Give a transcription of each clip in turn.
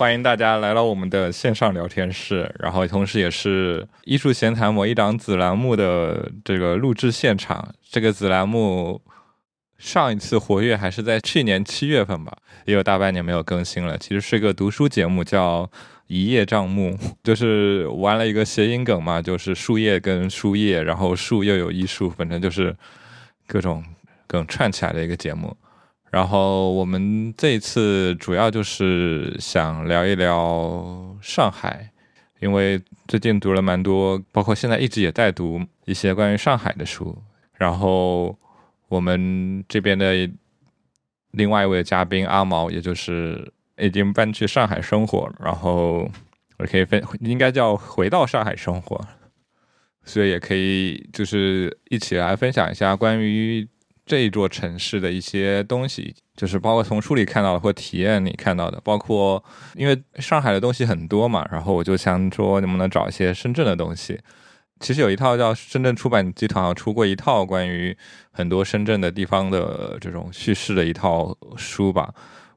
欢迎大家来到我们的线上聊天室，然后同时也是艺术闲谈某一档子栏目的这个录制现场。这个子栏目上一次活跃还是在去年七月份吧，也有大半年没有更新了。其实是个读书节目，叫《一叶障目》，就是玩了一个谐音梗嘛，就是树叶跟书叶，然后树又有艺术，反正就是各种梗串起来的一个节目。然后我们这一次主要就是想聊一聊上海，因为最近读了蛮多，包括现在一直也在读一些关于上海的书。然后我们这边的另外一位嘉宾阿毛，也就是已经搬去上海生活，然后我可以分，应该叫回到上海生活，所以也可以就是一起来分享一下关于。这一座城市的一些东西，就是包括从书里看到的或体验里看到的，包括因为上海的东西很多嘛，然后我就想说能不能找一些深圳的东西。其实有一套叫深圳出版集团出过一套关于很多深圳的地方的这种叙事的一套书吧。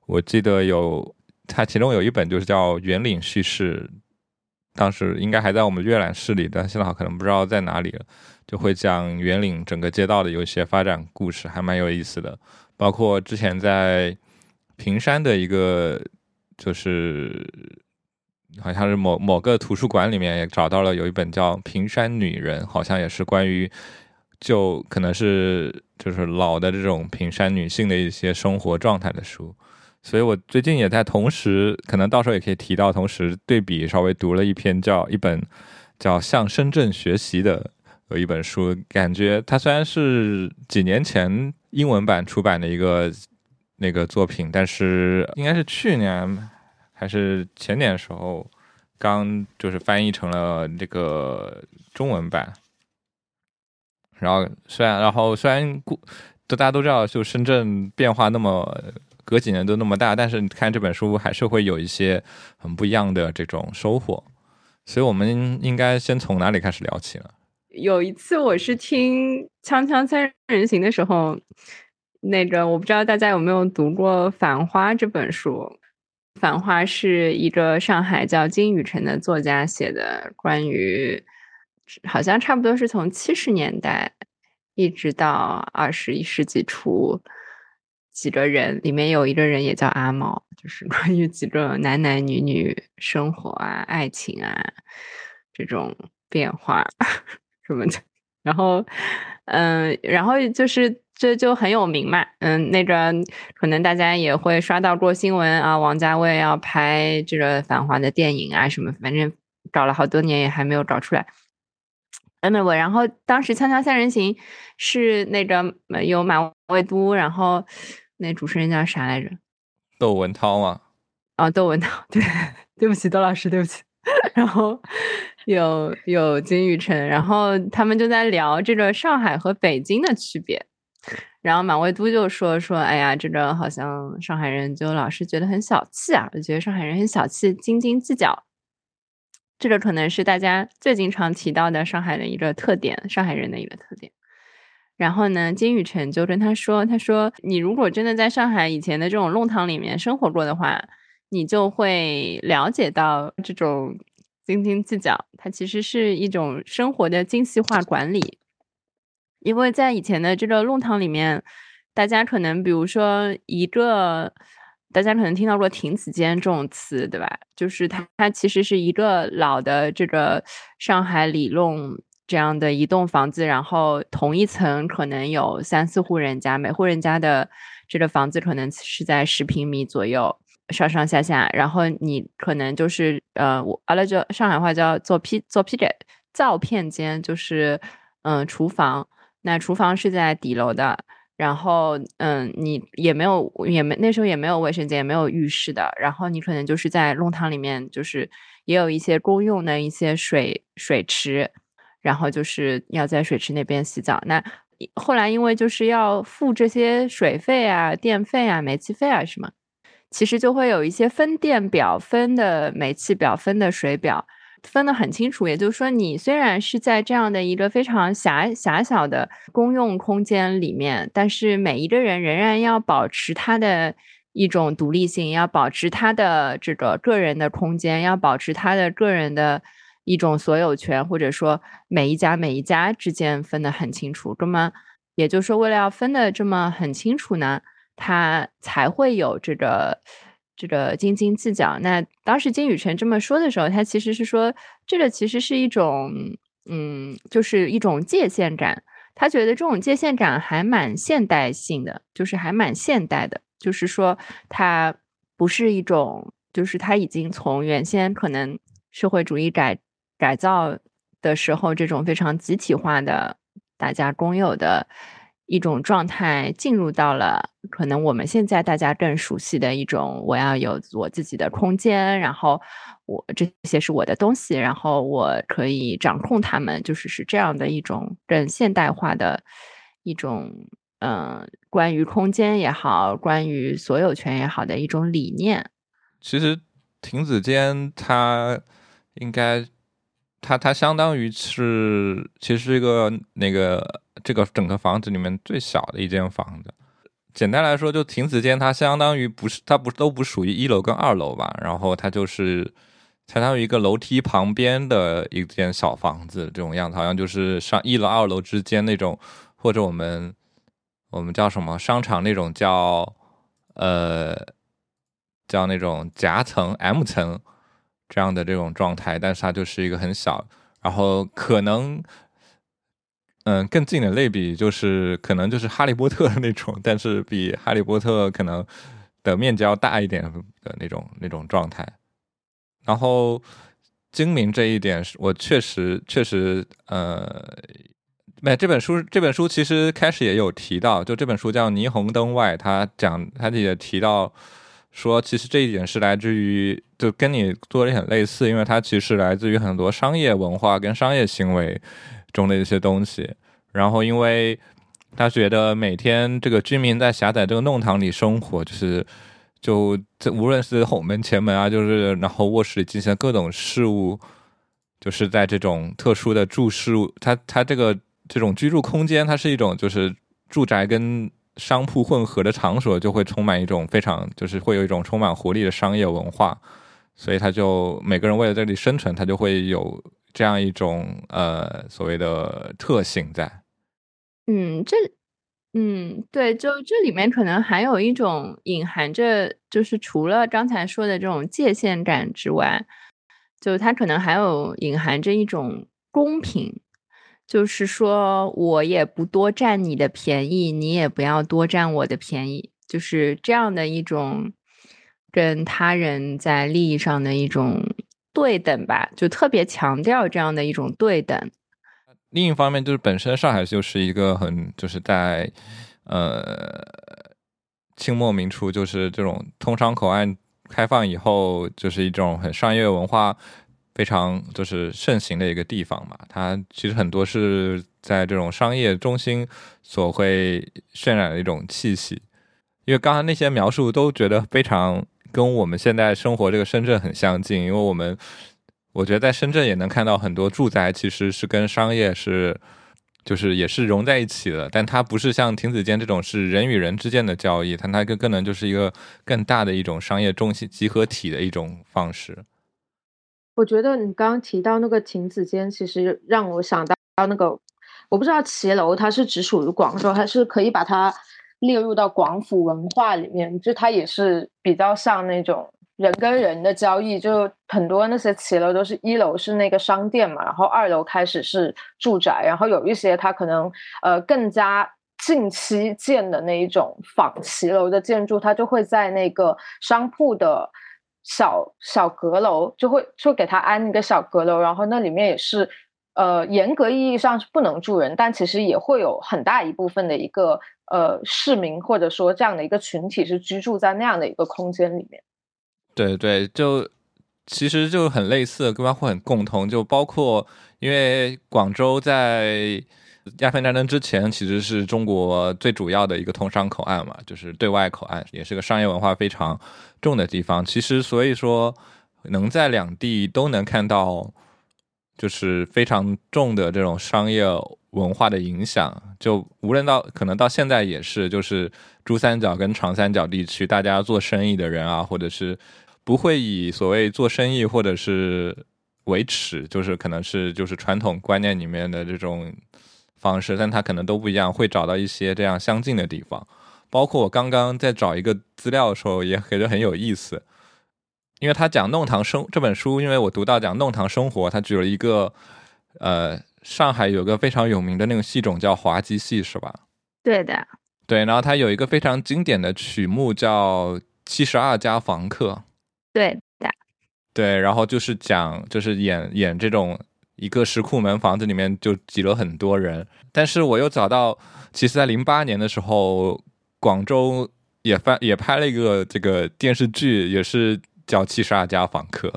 我记得有它其中有一本就是叫《圆岭叙事》，当时应该还在我们阅览室里，但现在可能不知道在哪里了。就会讲圆岭整个街道的有一些发展故事，还蛮有意思的。包括之前在平山的一个，就是好像是某某个图书馆里面也找到了有一本叫《平山女人》，好像也是关于就可能是就是老的这种平山女性的一些生活状态的书。所以我最近也在同时，可能到时候也可以提到，同时对比稍微读了一篇叫一本叫《向深圳学习》的。有一本书，感觉它虽然是几年前英文版出版的一个那个作品，但是应该是去年还是前年的时候，刚就是翻译成了这个中文版。然后虽然，然后虽然故，都大家都知道，就深圳变化那么隔几年都那么大，但是你看这本书还是会有一些很不一样的这种收获。所以我们应该先从哪里开始聊起呢？有一次我是听《锵锵三人行》的时候，那个我不知道大家有没有读过《繁花》这本书，《繁花》是一个上海叫金宇澄的作家写的，关于好像差不多是从七十年代一直到二十一世纪初几个人，里面有一个人也叫阿毛，就是关于几个男男女女生活啊、爱情啊这种变化。什么的，然后，嗯，然后就是这就很有名嘛，嗯，那个可能大家也会刷到过新闻啊，王家卫要拍这个《繁华》的电影啊，什么，反正搞了好多年也还没有搞出来。Anyway，然后当时《锵锵三人行》是那个有马未都，然后那主持人叫啥来着？窦文涛吗？哦，窦文涛，对，对不起，窦老师，对不起。然后有有金宇辰，然后他们就在聊这个上海和北京的区别。然后马未都就说说，哎呀，这个好像上海人就老是觉得很小气啊，就觉得上海人很小气，斤斤计较。这个可能是大家最经常提到的上海的一个特点，上海人的一个特点。然后呢，金宇辰就跟他说，他说你如果真的在上海以前的这种弄堂里面生活过的话。你就会了解到这种斤斤计较，它其实是一种生活的精细化管理。因为在以前的这个弄堂里面，大家可能比如说一个，大家可能听到过亭子间这种词，对吧？就是它，它其实是一个老的这个上海里弄这样的一栋房子，然后同一层可能有三四户人家，每户人家的这个房子可能是在十平米左右。上上下下，然后你可能就是呃，我阿拉就上海话叫做批做批给灶片间，就是嗯厨房。那厨房是在底楼的，然后嗯，你也没有也没那时候也没有卫生间，也没有浴室的。然后你可能就是在弄堂里面，就是也有一些公用的一些水水池，然后就是要在水池那边洗澡。那后来因为就是要付这些水费啊、电费啊、煤气费啊什么。其实就会有一些分电表、分的煤气表、分的水表，分得很清楚。也就是说，你虽然是在这样的一个非常狭狭小的公用空间里面，但是每一个人仍然要保持他的一种独立性，要保持他的这个个人的空间，要保持他的个人的一种所有权，或者说每一家每一家之间分得很清楚。那么，也就是说，为了要分得这么很清楚呢，他才会有这个这个斤斤计较。那当时金宇澄这么说的时候，他其实是说，这个其实是一种，嗯，就是一种界限感。他觉得这种界限感还蛮现代性的，就是还蛮现代的。就是说，它不是一种，就是它已经从原先可能社会主义改改造的时候这种非常集体化的、大家公有的一种状态，进入到了可能我们现在大家更熟悉的一种，我要有我自己的空间，然后我这些是我的东西，然后我可以掌控他们，就是是这样的一种更现代化的一种。嗯，关于空间也好，关于所有权也好的一种理念。其实亭子间它应该，它它相当于是，其实一个那个这个整个房子里面最小的一间房子。简单来说，就亭子间它相当于不是，它不都不属于一楼跟二楼吧？然后它就是相当于一个楼梯旁边的一间小房子这种样子，好像就是上一楼二楼之间那种，或者我们。我们叫什么商场那种叫，呃，叫那种夹层 M 层这样的这种状态，但是它就是一个很小，然后可能，嗯，更近的类比就是可能就是哈利波特的那种，但是比哈利波特可能的面积要大一点的那种那种状态。然后精明这一点是我确实确实呃。没，这本书这本书其实开始也有提到，就这本书叫《霓虹灯外》，他讲他也提到说，其实这一点是来自于，就跟你做的很类似，因为它其实来自于很多商业文化跟商业行为中的一些东西。然后，因为他觉得每天这个居民在狭窄这个弄堂里生活，就是就这无论是后门前门啊，就是然后卧室里进行各种事务，就是在这种特殊的住事物，他他这个。这种居住空间，它是一种就是住宅跟商铺混合的场所，就会充满一种非常就是会有一种充满活力的商业文化，所以他就每个人为了这里生存，他就会有这样一种呃所谓的特性在。嗯，这嗯对，就这里面可能还有一种隐含着，就是除了刚才说的这种界限感之外，就它可能还有隐含着一种公平。就是说，我也不多占你的便宜，你也不要多占我的便宜，就是这样的一种跟他人在利益上的一种对等吧，就特别强调这样的一种对等。另一方面，就是本身上海就是一个很就是在呃清末明初，就是这种通商口岸开放以后，就是一种很商业文化。非常就是盛行的一个地方嘛，它其实很多是在这种商业中心所会渲染的一种气息。因为刚才那些描述都觉得非常跟我们现在生活这个深圳很相近，因为我们我觉得在深圳也能看到很多住宅其实是跟商业是就是也是融在一起的，但它不是像亭子间这种是人与人之间的交易，它它更更能就是一个更大的一种商业中心集合体的一种方式。我觉得你刚刚提到那个亭子间，其实让我想到那个，我不知道骑楼它是只属于广州，还是可以把它列入到广府文化里面。就它也是比较像那种人跟人的交易，就很多那些骑楼都是一楼是那个商店嘛，然后二楼开始是住宅，然后有一些它可能呃更加近期建的那一种仿骑楼的建筑，它就会在那个商铺的。小小阁楼就会就给他安一个小阁楼，然后那里面也是，呃，严格意义上是不能住人，但其实也会有很大一部分的一个呃市民或者说这样的一个群体是居住在那样的一个空间里面。对对，就其实就很类似，跟包括很共同，就包括因为广州在。鸦片战争之前，其实是中国最主要的一个通商口岸嘛，就是对外口岸，也是个商业文化非常重的地方。其实，所以说能在两地都能看到，就是非常重的这种商业文化的影响，就无论到可能到现在也是，就是珠三角跟长三角地区，大家做生意的人啊，或者是不会以所谓做生意或者是为耻，就是可能是就是传统观念里面的这种方式，但它可能都不一样，会找到一些这样相近的地方。包括我刚刚在找一个资料的时候，也觉得很有意思，因为他讲弄堂生这本书，因为我读到讲弄堂生活，他举了一个呃。上海有个非常有名的那个戏种叫滑稽戏，是吧？对的，对。然后他有一个非常经典的曲目叫《七十二家房客》，对的，对。然后就是讲，就是演演这种一个石库门房子里面就挤了很多人。但是我又找到，其实在零八年的时候，广州也翻也拍了一个这个电视剧，也是叫《七十二家房客》。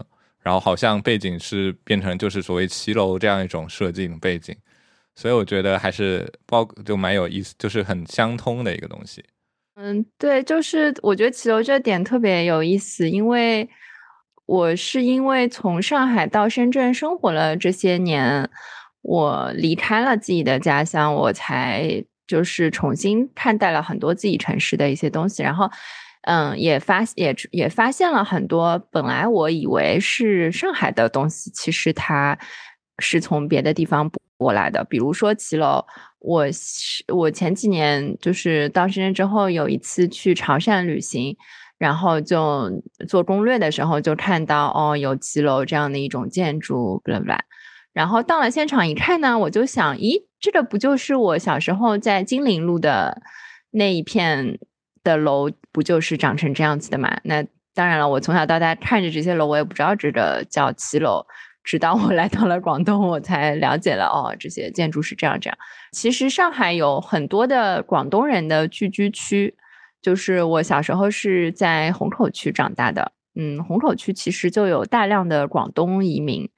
然后好像背景是变成就是所谓骑楼这样一种设计背景，所以我觉得还是包就蛮有意思，就是很相通的一个东西。嗯，对，就是我觉得骑楼这点特别有意思，因为我是因为从上海到深圳生活了这些年，我离开了自己的家乡，我才就是重新看待了很多自己城市的一些东西，然后。嗯，也发也也发现了很多本来我以为是上海的东西，其实它是从别的地方过来的。比如说骑楼，我是我前几年就是到深圳之后，有一次去潮汕旅行，然后就做攻略的时候就看到哦，有骑楼这样的一种建筑，不啦不啦。然后到了现场一看呢，我就想，咦，这个不就是我小时候在金陵路的那一片？的楼不就是长成这样子的嘛？那当然了，我从小到大看着这些楼，我也不知道这个叫骑楼。直到我 来到了广东，我才了解了哦，这些建筑是这样这样。其实上海有很多的广东人的聚居区，就是我小时候是在虹口区长大的。嗯，虹口区其实就有大量的广东移民。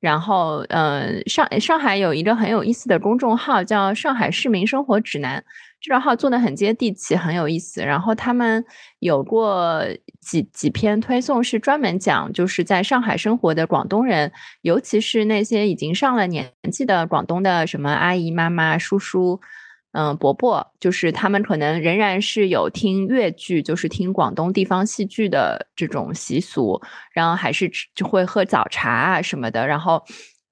然后，嗯，上上海有一个很有意思的公众号，叫《上海市民生活指南》。这个号做的很接地气，很有意思。然后他们有过几几篇推送，是专门讲就是在上海生活的广东人，尤其是那些已经上了年纪的广东的什么阿姨、妈妈、叔叔，嗯，伯伯，就是他们可能仍然是有听粤剧，就是听广东地方戏剧的这种习俗，然后还是就会喝早茶啊什么的，然后。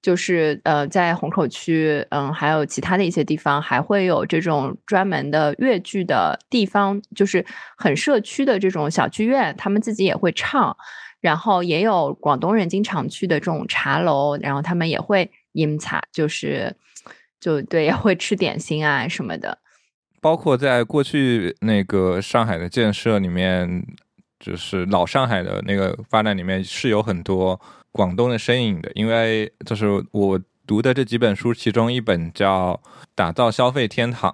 就是呃，在虹口区，嗯，还有其他的一些地方，还会有这种专门的粤剧的地方，就是很社区的这种小剧院，他们自己也会唱。然后也有广东人经常去的这种茶楼，然后他们也会饮茶，就是就对，也会吃点心啊什么的。包括在过去那个上海的建设里面，就是老上海的那个发展里面，是有很多。广东的身影的，因为就是我读的这几本书，其中一本叫《打造消费天堂》，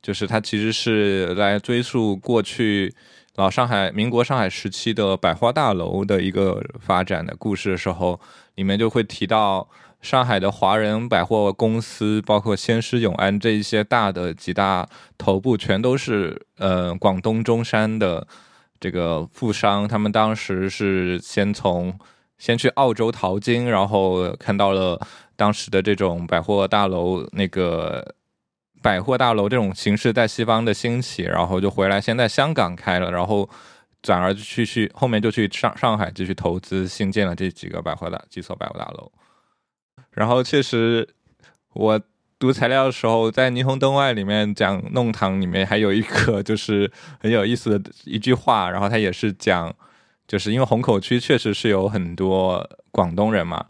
就是它其实是来追溯过去老上海、民国上海时期的百货大楼的一个发展的故事的时候，里面就会提到上海的华人百货公司，包括先施永安这一些大的几大头部，全都是呃广东中山的这个富商，他们当时是先从。先去澳洲淘金，然后看到了当时的这种百货大楼，那个百货大楼这种形式在西方的兴起，然后就回来，先在香港开了，然后转而去去后面就去上上海继续投资新建了这几个百货大几所百货大楼。然后确实，我读材料的时候，在霓虹灯外里面讲弄堂里面还有一个就是很有意思的一句话，然后他也是讲。就是因为虹口区确实是有很多广东人嘛，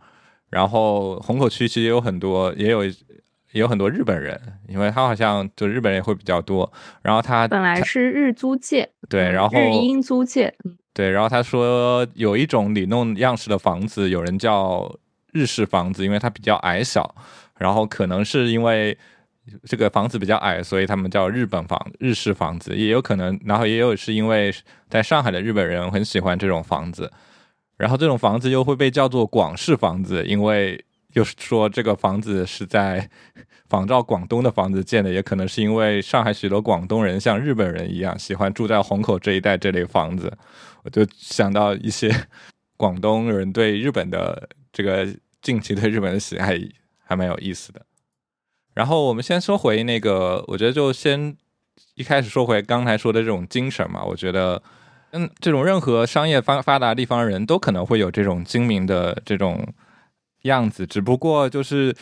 然后虹口区其实也有很多，也有也有很多日本人，因为他好像就日本人也会比较多。然后他本来是日租界，对，然后日英租界，对，然后他说有一种里弄样式的房子，有人叫日式房子，因为它比较矮小，然后可能是因为。这个房子比较矮，所以他们叫日本房、日式房子，也有可能。然后也有是因为在上海的日本人很喜欢这种房子，然后这种房子又会被叫做广式房子，因为又是说这个房子是在仿照广东的房子建的，也可能是因为上海许多广东人像日本人一样喜欢住在虹口这一带这类房子，我就想到一些广东人对日本的这个近期对日本的喜爱还蛮有意思的。然后我们先说回那个，我觉得就先一开始说回刚才说的这种精神嘛。我觉得，嗯，这种任何商业发发达地方人都可能会有这种精明的这种样子，只不过就是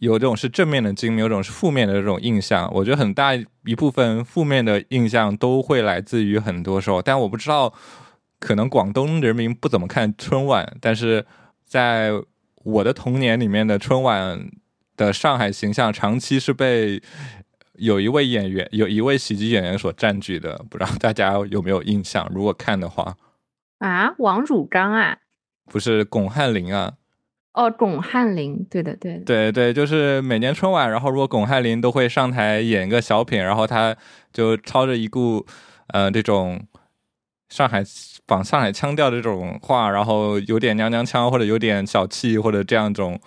有这种是正面的精明，有种是负面的这种印象。我觉得很大一部分负面的印象都会来自于很多时候，但我不知道，可能广东人民不怎么看春晚，但是在我的童年里面的春晚。的上海形象长期是被有一位演员、有一位喜剧演员所占据的，不知道大家有没有印象？如果看的话，啊，王汝刚啊，不是巩汉林啊？哦，巩汉林，对的，对，对对，就是每年春晚，然后如果巩汉林都会上台演一个小品，然后他就操着一股呃这种上海仿上海腔调的这种话，然后有点娘娘腔或者有点小气或者这样一种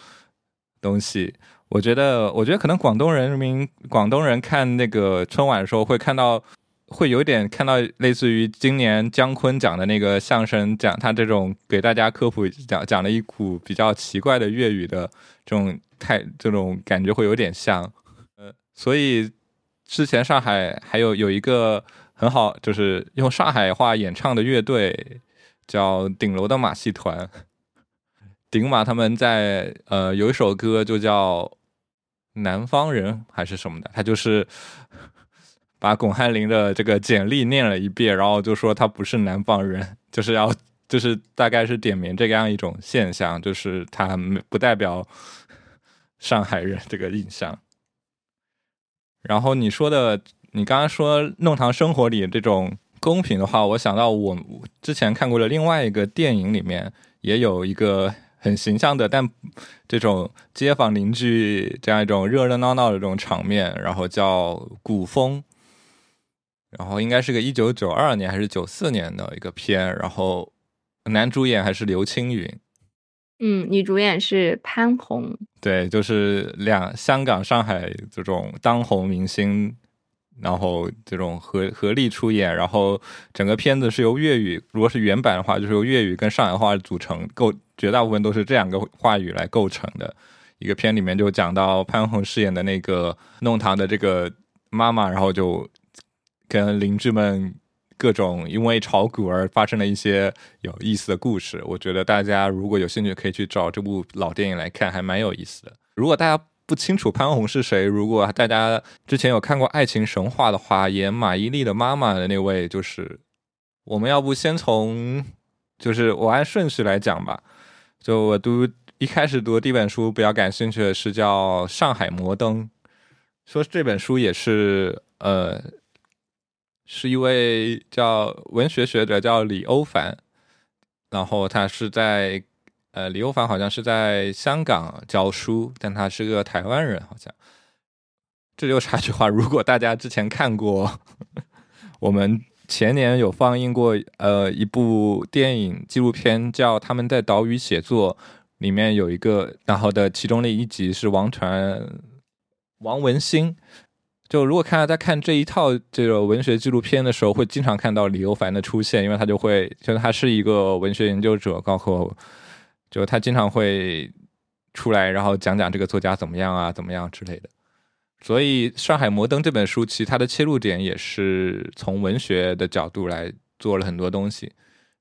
东西。我觉得，我觉得可能广东人民、广东人看那个春晚的时候，会看到，会有点看到类似于今年姜昆讲的那个相声，讲他这种给大家科普讲讲了一股比较奇怪的粤语的这种态，这种感觉会有点像。呃，所以之前上海还有有一个很好，就是用上海话演唱的乐队，叫顶楼的马戏团。顶马他们在呃有一首歌就叫《南方人》还是什么的，他就是把巩汉林的这个简历念了一遍，然后就说他不是南方人，就是要就是大概是点名这样一种现象，就是他不代表上海人这个印象。然后你说的，你刚刚说《弄堂生活》里这种公平的话，我想到我之前看过的另外一个电影里面也有一个。很形象的，但这种街坊邻居这样一种热热闹闹的这种场面，然后叫《古风》，然后应该是个一九九二年还是九四年的一个片，然后男主演还是刘青云，嗯，女主演是潘虹，对，就是两香港、上海这种当红明星。然后这种合合力出演，然后整个片子是由粤语，如果是原版的话，就是由粤语跟上海话组成，构绝大部分都是这两个话语来构成的一个片。里面就讲到潘虹饰演的那个弄堂的这个妈妈，然后就跟邻居们各种因为炒股而发生了一些有意思的故事。我觉得大家如果有兴趣，可以去找这部老电影来看，还蛮有意思的。如果大家。不清楚潘虹是谁。如果大家之前有看过《爱情神话》的话，演马伊琍的妈妈的那位，就是我们要不先从，就是我按顺序来讲吧。就我读一开始读第一本书比较感兴趣的是叫《上海摩登》，说这本书也是呃，是一位叫文学学者叫李欧凡，然后他是在。呃，李欧凡好像是在香港教书，但他是个台湾人，好像。这就插句话，如果大家之前看过，我们前年有放映过呃一部电影纪录片，叫《他们在岛屿写作》，里面有一个，然后的其中的一集是王传王文兴。就如果看在看这一套这个文学纪录片的时候，会经常看到李欧凡的出现，因为他就会，就是他是一个文学研究者，包括。就他经常会出来，然后讲讲这个作家怎么样啊，怎么样之类的。所以《上海摩登》这本书，其实它的切入点也是从文学的角度来做了很多东西。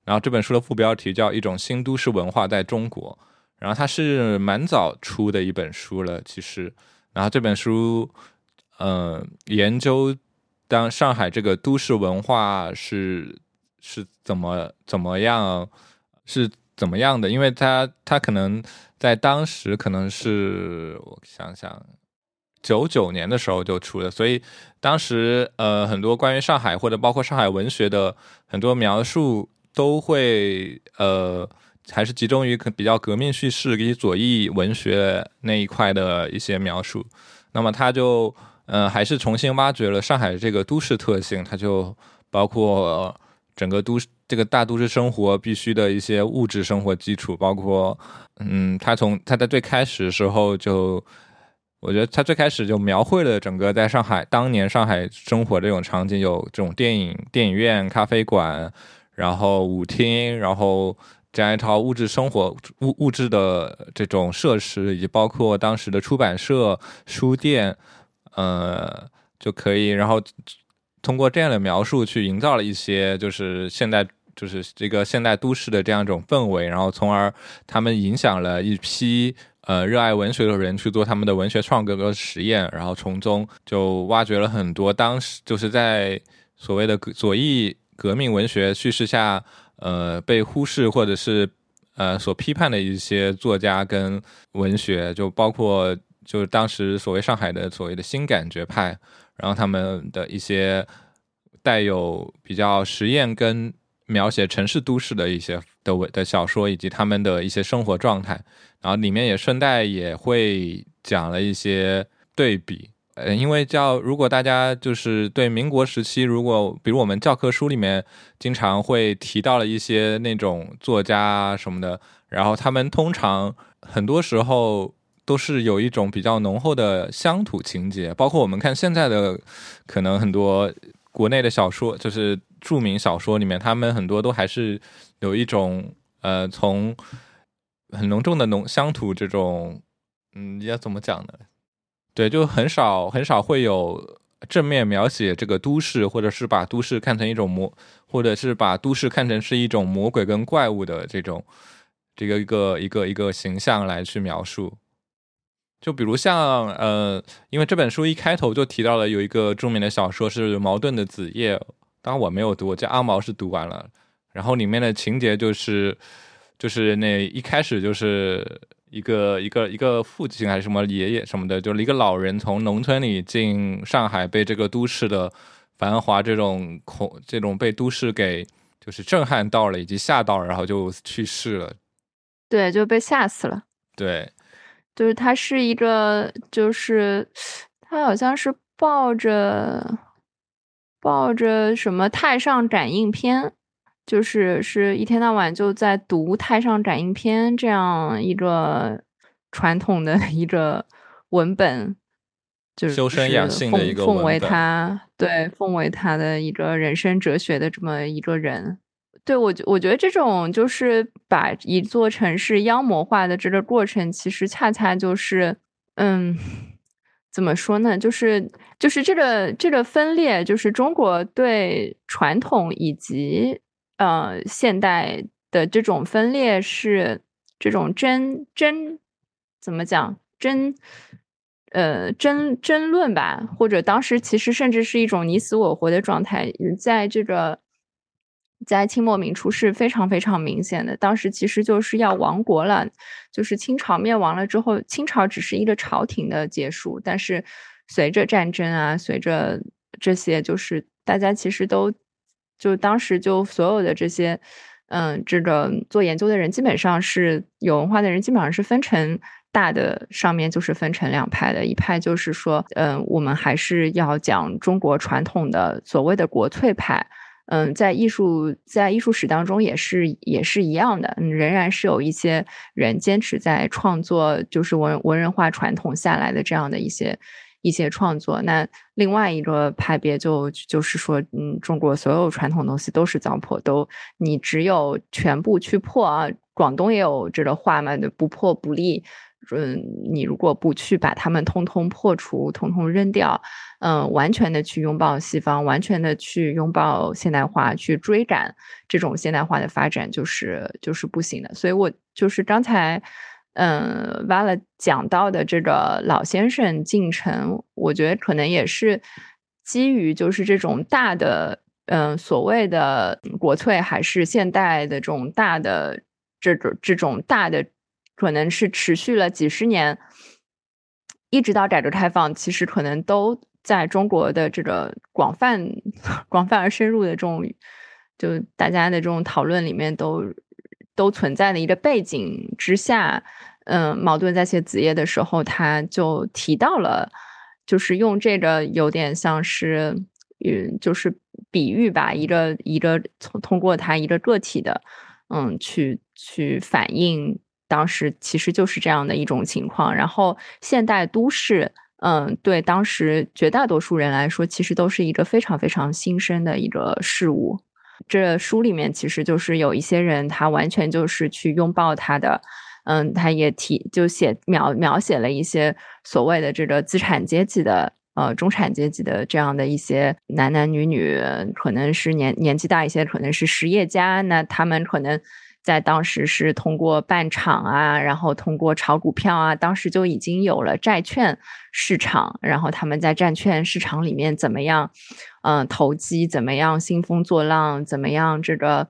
然后这本书的副标题叫《一种新都市文化在中国》，然后它是蛮早出的一本书了，其实。然后这本书，嗯，研究当上海这个都市文化是是怎么怎么样是。怎么样的？因为他他可能在当时可能是我想想，九九年的时候就出的，所以当时呃很多关于上海或者包括上海文学的很多描述都会呃还是集中于比较革命叙事以及左翼文学那一块的一些描述。那么他就嗯还是重新挖掘了上海这个都市特性，它就包括整个都市。这个大都市生活必须的一些物质生活基础，包括，嗯，他从他在最开始时候就，我觉得他最开始就描绘了整个在上海当年上海生活这种场景，有这种电影电影院、咖啡馆，然后舞厅，然后这样一套物质生活物物质的这种设施，以及包括当时的出版社、书店，呃，就可以，然后通过这样的描述去营造了一些就是现代就是这个现代都市的这样一种氛围，然后从而他们影响了一批呃热爱文学的人去做他们的文学创作和实验，然后从中就挖掘了很多当时就是在所谓的左翼革命文学叙事下。呃，被忽视或者是呃所批判的一些作家跟文学，就包括就是当时所谓上海的所谓的新感觉派，然后他们的一些带有比较实验跟描写城市都市的一些的文的小说，以及他们的一些生活状态，然后里面也顺带也会讲了一些对比。呃，因为叫如果大家就是对民国时期，如果比如我们教科书里面经常会提到了一些那种作家什么的，然后他们通常很多时候都是有一种比较浓厚的乡土情节，包括我们看现在的可能很多国内的小说，就是著名小说里面，他们很多都还是有一种呃从很浓重的浓乡土这种，嗯，要怎么讲呢？对，就很少很少会有正面描写这个都市，或者是把都市看成一种魔，或者是把都市看成是一种魔鬼跟怪物的这种这个一个一个一个形象来去描述。就比如像呃，因为这本书一开头就提到了有一个著名的小说是茅盾的《子夜》，当然我没有读，我叫阿毛是读完了，然后里面的情节就是就是那一开始就是。一个一个一个父亲还是什么爷爷什么的，就是一个老人从农村里进上海，被这个都市的繁华这种恐这种被都市给就是震撼到了，以及吓到了，然后就去世了。对，就被吓死了。对，就是他是一个，就是他好像是抱着抱着什么《太上感应篇》。就是是一天到晚就在读《太上感应篇》这样一个传统的一个文本，就是修身养性的一个奉为他对奉为他的一个人生哲学的这么一个人。对我觉我觉得这种就是把一座城市妖魔化的这个过程，其实恰恰就是嗯，怎么说呢？就是就是这个这个分裂，就是中国对传统以及。呃，现代的这种分裂是这种争争怎么讲争呃争争论吧，或者当时其实甚至是一种你死我活的状态，在这个在清末明初是非常非常明显的。当时其实就是要亡国了，就是清朝灭亡了之后，清朝只是一个朝廷的结束，但是随着战争啊，随着这些，就是大家其实都。就当时就所有的这些，嗯，这个做研究的人基本上是有文化的人，基本上是分成大的上面就是分成两派的，一派就是说，嗯，我们还是要讲中国传统的所谓的国粹派，嗯，在艺术在艺术史当中也是也是一样的，仍然是有一些人坚持在创作，就是文文人画传统下来的这样的一些。一些创作，那另外一个派别就就是说，嗯，中国所有传统东西都是糟粕，都你只有全部去破啊。广东也有这个话嘛，不破不立。嗯，你如果不去把它们通通破除，通通扔掉，嗯，完全的去拥抱西方，完全的去拥抱现代化，去追赶这种现代化的发展，就是就是不行的。所以我就是刚才。嗯，完了讲到的这个老先生进城，我觉得可能也是基于就是这种大的，嗯，所谓的国粹还是现代的这种大的这种这种大的，可能是持续了几十年，一直到改革开放，其实可能都在中国的这个广泛、广泛而深入的这种，就大家的这种讨论里面都。都存在的一个背景之下，嗯，茅盾在写子夜的时候，他就提到了，就是用这个有点像是，嗯，就是比喻吧，一个一个从通过他一个个体的，嗯，去去反映当时其实就是这样的一种情况。然后现代都市，嗯，对当时绝大多数人来说，其实都是一个非常非常新生的一个事物。这书里面其实就是有一些人，他完全就是去拥抱他的，嗯，他也提就写描描写了一些所谓的这个资产阶级的。呃，中产阶级的这样的一些男男女女，可能是年年纪大一些，可能是实业家，那他们可能在当时是通过办厂啊，然后通过炒股票啊，当时就已经有了债券市场，然后他们在债券市场里面怎么样，嗯，投机，怎么样兴风作浪，怎么样这个。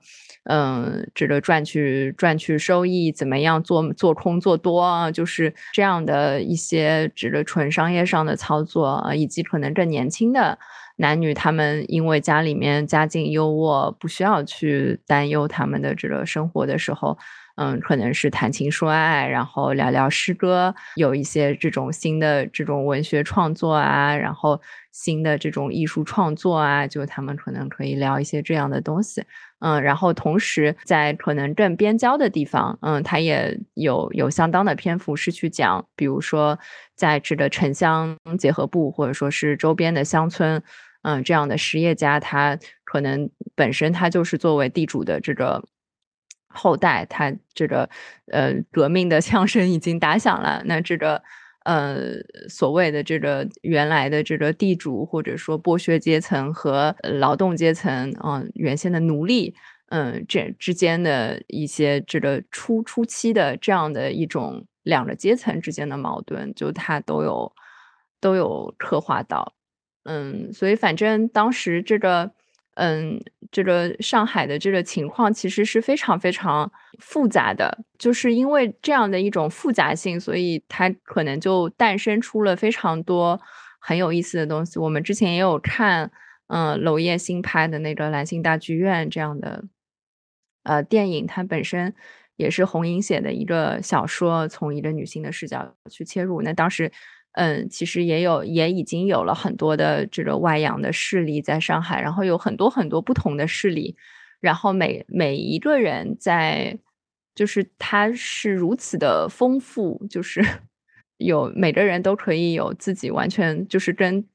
嗯，这个赚取赚取收益怎么样？做做空做多啊，就是这样的一些指的纯商业上的操作，以及可能更年轻的男女，他们因为家里面家境优渥，不需要去担忧他们的这个生活的时候，嗯，可能是谈情说爱，然后聊聊诗歌，有一些这种新的这种文学创作啊，然后新的这种艺术创作啊，就他们可能可以聊一些这样的东西。嗯，然后同时在可能更边郊的地方，嗯，他也有有相当的篇幅是去讲，比如说在这个城乡结合部，或者说是周边的乡村，嗯，这样的实业家，他可能本身他就是作为地主的这个后代，他这个呃革命的 枪声已经打响了，那这个。呃，所谓的这个原来的这个地主或者说剥削阶层和劳动阶层，嗯，原先的奴隶，嗯，这之间的一些这个初初期的这样的一种两个阶层之间的矛盾，就他都有都有刻画到，嗯，所以反正当时这个。嗯，这个上海的这个情况其实是非常非常复杂的，就是因为这样的一种复杂性，所以它可能就诞生出了非常多很有意思的东西。我们之前也有看，嗯，娄烨新拍的那个《兰心大剧院》这样的呃电影，它本身也是红英写的一个小说，从一个女性的视角去切入。那当时。嗯，其实也有，也已经有了很多的这个外洋的势力在上海，然后有很多很多不同的势力，然后每每一个人在，就是他是如此的丰富，就是 有每个人都可以有自己完全就是跟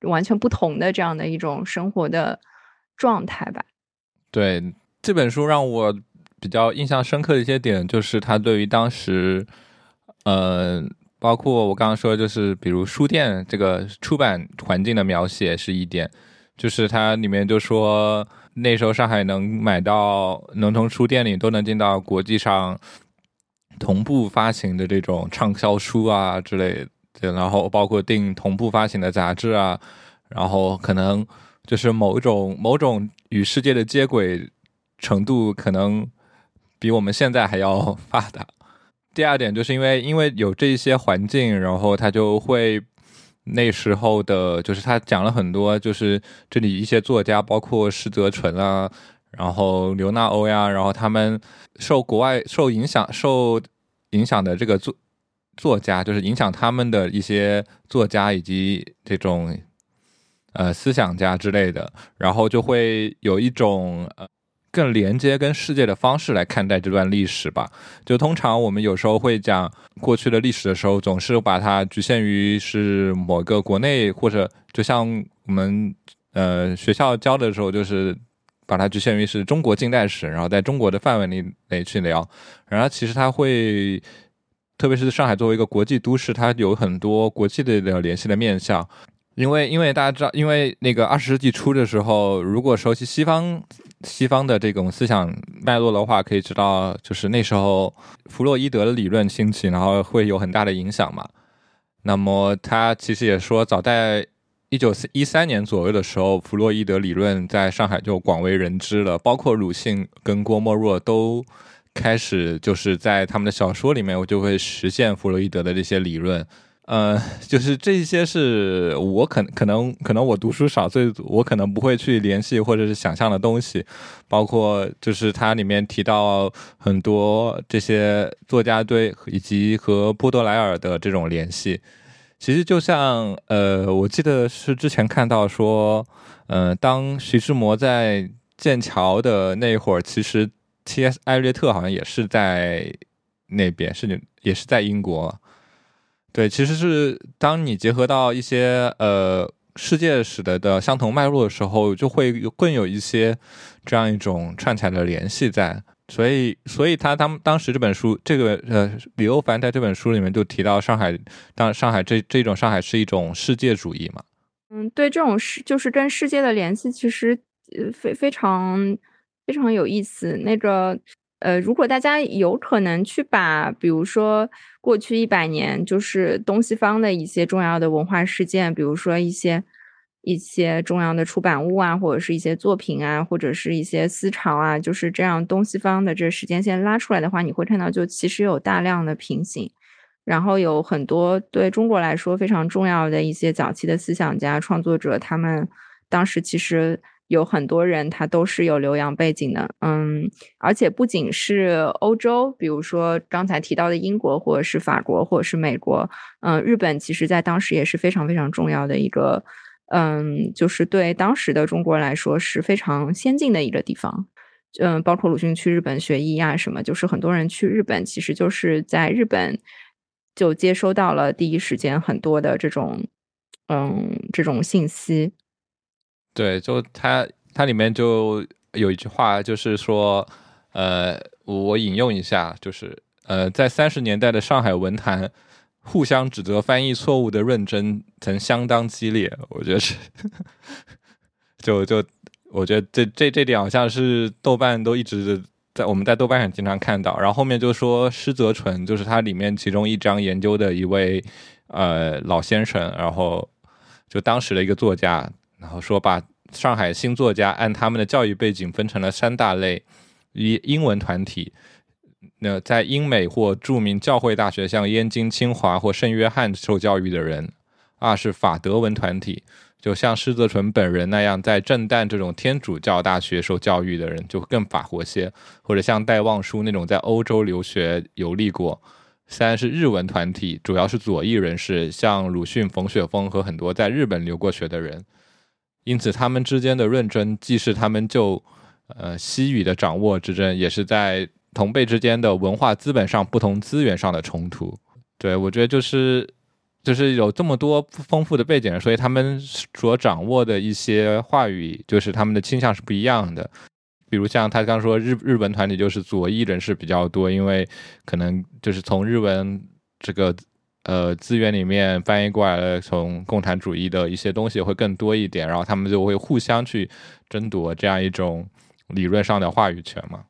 完全不同的这样的一种生活的状态吧。对这本书让我比较印象深刻的一些点，就是他对于当时，嗯。包括我刚刚说，就是比如书店这个出版环境的描写是一点，就是它里面就说那时候上海能买到能从书店里都能进到国际上同步发行的这种畅销书啊之类的，然后包括订同步发行的杂志啊，然后可能就是某一种某种与世界的接轨程度，可能比我们现在还要发达。第二点就是因为因为有这一些环境，然后他就会那时候的，就是他讲了很多，就是这里一些作家，包括施泽纯啊，然后刘纳欧呀，然后他们受国外受影响受影响的这个作作家，就是影响他们的一些作家以及这种呃思想家之类的，然后就会有一种呃。更连接跟世界的方式来看待这段历史吧。就通常我们有时候会讲过去的历史的时候，总是把它局限于是某个国内，或者就像我们呃学校教的时候，就是把它局限于是中国近代史，然后在中国的范围内内去聊。然后其实它会，特别是上海作为一个国际都市，它有很多国际的联系的面向。因为因为大家知道，因为那个二十世纪初的时候，如果熟悉西方。西方的这种思想脉络的话，可以知道，就是那时候弗洛伊德的理论兴起，然后会有很大的影响嘛。那么他其实也说，早在一九一三年左右的时候，弗洛伊德理论在上海就广为人知了，包括鲁迅跟郭沫若都开始就是在他们的小说里面，我就会实现弗洛伊德的这些理论。呃，就是这些是我可可能可能我读书少，所以我可能不会去联系或者是想象的东西，包括就是它里面提到很多这些作家对以及和波多莱尔的这种联系。其实就像呃，我记得是之前看到说，呃，当徐志摩在剑桥的那会儿，其实 T.S. 艾略特好像也是在那边，是也是在英国。对，其实是当你结合到一些呃世界史的的相同脉络的时候，就会有更有一些这样一种串起来的联系在。所以，所以他当当时这本书，这个呃，李欧凡在这本书里面就提到上海，当上海这这种上海是一种世界主义嘛。嗯，对，这种世就是跟世界的联系，其实呃非非常非常有意思。那个呃，如果大家有可能去把，比如说过去一百年，就是东西方的一些重要的文化事件，比如说一些。一些重要的出版物啊，或者是一些作品啊，或者是一些思潮啊，就是这样东西方的这时间线拉出来的话，你会看到就其实有大量的平行，然后有很多对中国来说非常重要的一些早期的思想家、创作者，他们当时其实有很多人他都是有留洋背景的，嗯，而且不仅是欧洲，比如说刚才提到的英国，或者是法国，或者是美国，嗯，日本其实在当时也是非常非常重要的一个。嗯，就是对当时的中国来说是非常先进的一个地方。嗯，包括鲁迅去日本学医啊什么，就是很多人去日本，其实就是在日本就接收到了第一时间很多的这种嗯这种信息。对，就它它里面就有一句话，就是说，呃，我引用一下，就是呃，在三十年代的上海文坛。互相指责翻译错误的论争曾相当激烈，我觉得是，就就我觉得这这这点好像是豆瓣都一直在我们在豆瓣上经常看到。然后后面就说施泽纯，就是他里面其中一章研究的一位呃老先生，然后就当时的一个作家，然后说把上海新作家按他们的教育背景分成了三大类：一英文团体。那在英美或著名教会大学，像燕京、清华或圣约翰受教育的人；二是法德文团体，就像施泽淳本人那样，在震旦这种天主教大学受教育的人，就更法国些；或者像戴望舒那种在欧洲留学游历过。三是日文团体，主要是左翼人士，像鲁迅、冯雪峰和很多在日本留过学的人。因此，他们之间的论争，既是他们就呃西语的掌握之争，也是在。同辈之间的文化资本上不同资源上的冲突，对我觉得就是就是有这么多丰富的背景，所以他们所掌握的一些话语，就是他们的倾向是不一样的。比如像他刚说日日文团体就是左翼人士比较多，因为可能就是从日文这个呃资源里面翻译过来的，从共产主义的一些东西会更多一点，然后他们就会互相去争夺这样一种理论上的话语权嘛。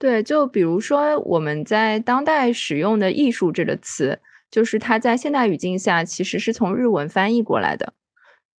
对，就比如说我们在当代使用的“艺术”这个词，就是它在现代语境下其实是从日文翻译过来的，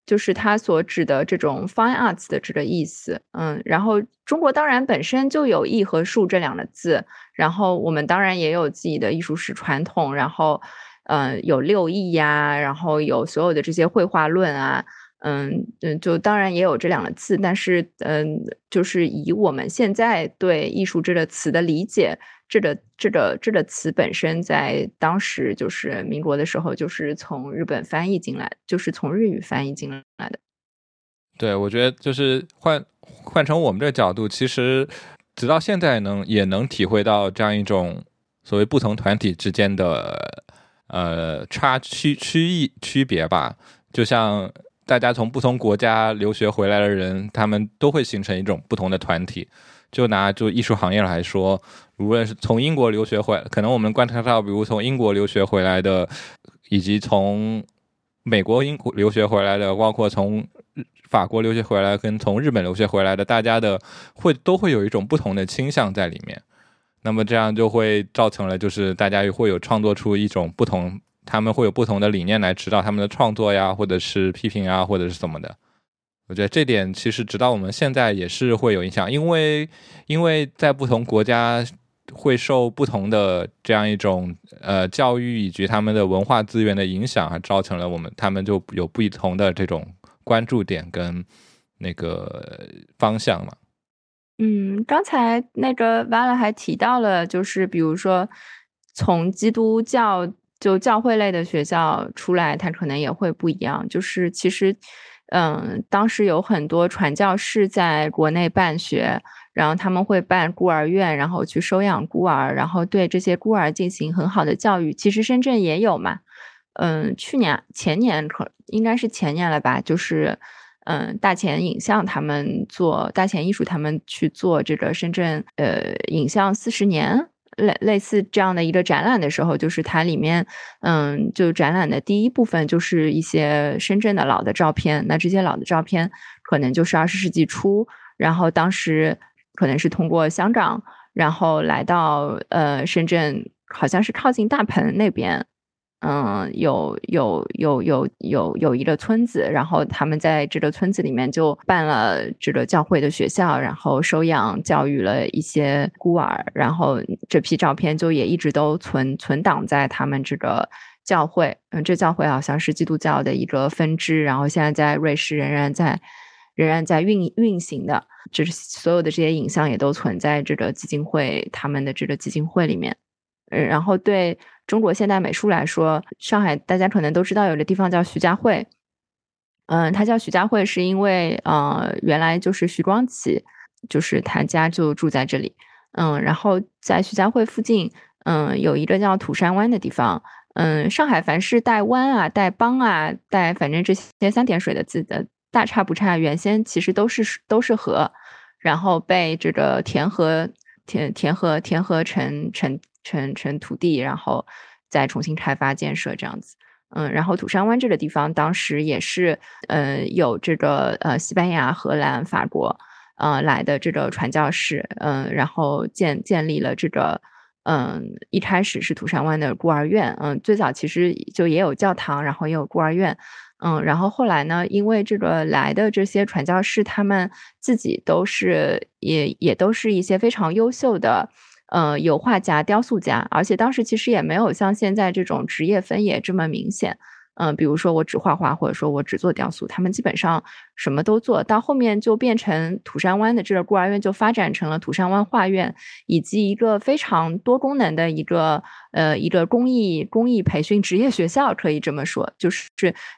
就是它所指的这种 “fine arts” 的这个意思。嗯，然后中国当然本身就有“艺”和“术”这两个字，然后我们当然也有自己的艺术史传统，然后嗯，有六艺呀，然后有所有的这些绘画论啊。嗯嗯，就当然也有这两个字，但是嗯，就是以我们现在对艺术这个词的理解，这个这个这个词本身在当时就是民国的时候，就是从日本翻译进来，就是从日语翻译进来的。对，我觉得就是换换成我们这个角度，其实直到现在能也能体会到这样一种所谓不同团体之间的呃差区区异区别吧，就像。大家从不同国家留学回来的人，他们都会形成一种不同的团体。就拿就艺术行业来说，无论是从英国留学回，可能我们观察到，比如从英国留学回来的，以及从美国、英国留学回来的，包括从法国留学回来跟从日本留学回来的，大家的会都会有一种不同的倾向在里面。那么这样就会造成了，就是大家会有创作出一种不同。他们会有不同的理念来指导他们的创作呀，或者是批评啊，或者是怎么的。我觉得这点其实直到我们现在也是会有影响，因为因为在不同国家会受不同的这样一种呃教育以及他们的文化资源的影响，而造成了我们他们就有不同的这种关注点跟那个方向嘛。嗯，刚才那个 Val 还提到了，就是比如说从基督教。就教会类的学校出来，它可能也会不一样。就是其实，嗯，当时有很多传教士在国内办学，然后他们会办孤儿院，然后去收养孤儿，然后对这些孤儿进行很好的教育。其实深圳也有嘛，嗯，去年前年可应该是前年了吧，就是嗯，大前影像他们做大前艺术，他们去做这个深圳呃影像四十年类类似这样的一个展览的时候，就是它里面嗯，就展览的第一部分就是一些深圳的老的照片，那这些老的照片可能就是二十世纪初，然后当时可能是通过香港，然后来到呃深圳，好像是靠近大鹏那边。嗯，有有有有有有一个村子，然后他们在这个村子里面就办了这个教会的学校，然后收养教育了一些孤儿，然后这批照片就也一直都存存档在他们这个教会。嗯，这教会好像是基督教的一个分支，然后现在在瑞士仍然在仍然在运运行的，就是所有的这些影像也都存在这个基金会他们的这个基金会里面。嗯，然后对。中国现代美术来说，上海大家可能都知道有个地方叫徐家汇，嗯，它叫徐家汇是因为呃原来就是徐光启，就是他家就住在这里，嗯，然后在徐家汇附近，嗯，有一个叫土山湾的地方，嗯，上海凡是带湾啊、带帮啊、带反正这些三点水的字的，大差不差，原先其实都是都是河，然后被这个填河填填河填河成成。成成土地，然后再重新开发建设这样子，嗯，然后土山湾这个地方当时也是，嗯，有这个呃西班牙、荷兰、法国，呃来的这个传教士，嗯，然后建建立了这个，嗯，一开始是土山湾的孤儿院，嗯，最早其实就也有教堂，然后也有孤儿院，嗯，然后后来呢，因为这个来的这些传教士，他们自己都是也也都是一些非常优秀的。呃，油画家、雕塑家，而且当时其实也没有像现在这种职业分野这么明显。嗯，比如说我只画画，或者说我只做雕塑，他们基本上什么都做到后面就变成土山湾的这个孤儿院，就发展成了土山湾画院，以及一个非常多功能的一个呃一个工艺工艺培训职业学校，可以这么说，就是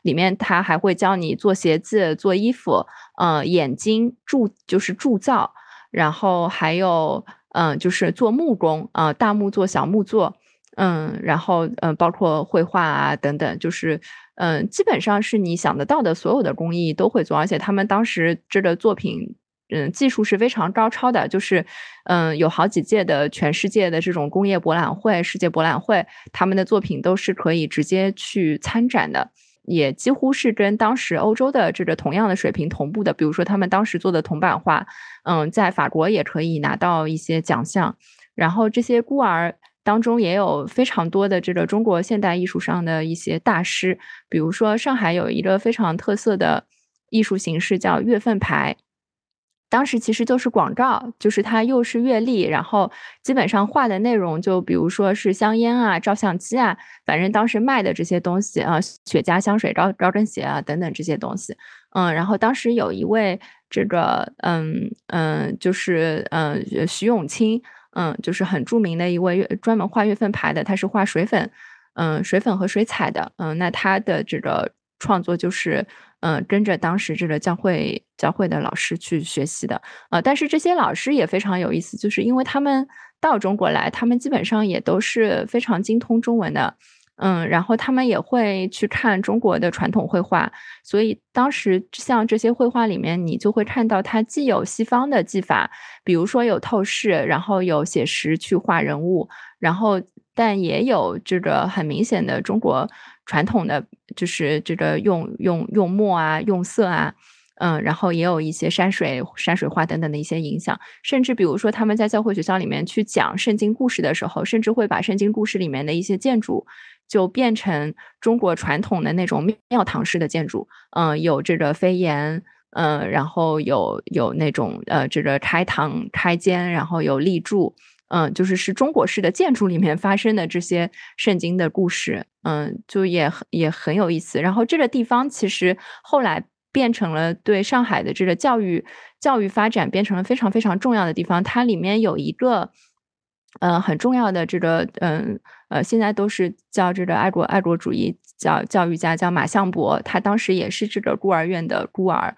里面他还会教你做鞋子、做衣服，呃，眼睛铸就是铸造，然后还有。嗯，就是做木工啊，大木做小木做，嗯，然后嗯，包括绘画啊等等，就是嗯，基本上是你想得到的所有的工艺都会做，而且他们当时这个作品，嗯，技术是非常高超的，就是嗯，有好几届的全世界的这种工业博览会、世界博览会，他们的作品都是可以直接去参展的。也几乎是跟当时欧洲的这个同样的水平同步的，比如说他们当时做的铜版画，嗯，在法国也可以拿到一些奖项。然后这些孤儿当中也有非常多的这个中国现代艺术上的一些大师，比如说上海有一个非常特色的艺术形式叫月份牌。当时其实就是广告，就是它又是月历，然后基本上画的内容就比如说是香烟啊、照相机啊，反正当时卖的这些东西啊，雪茄、香水、高高跟鞋啊等等这些东西。嗯，然后当时有一位这个嗯嗯，就是嗯徐永清，嗯，就是很著名的一位专门画月份牌的，他是画水粉，嗯，水粉和水彩的。嗯，那他的这个创作就是。嗯，跟着当时这个教会教会的老师去学习的，呃，但是这些老师也非常有意思，就是因为他们到中国来，他们基本上也都是非常精通中文的，嗯，然后他们也会去看中国的传统绘画，所以当时像这些绘画里面，你就会看到它既有西方的技法，比如说有透视，然后有写实去画人物，然后但也有这个很明显的中国。传统的就是这个用用用墨啊，用色啊，嗯，然后也有一些山水山水画等等的一些影响，甚至比如说他们在教会学校里面去讲圣经故事的时候，甚至会把圣经故事里面的一些建筑就变成中国传统的那种庙堂式的建筑，嗯，有这个飞檐，嗯，然后有有那种呃这个开堂开间，然后有立柱。嗯，就是是中国式的建筑里面发生的这些圣经的故事，嗯，就也也很有意思。然后这个地方其实后来变成了对上海的这个教育教育发展变成了非常非常重要的地方。它里面有一个，嗯，很重要的这个，嗯呃，现在都是叫这个爱国爱国主义教教育家叫马相伯，他当时也是这个孤儿院的孤儿。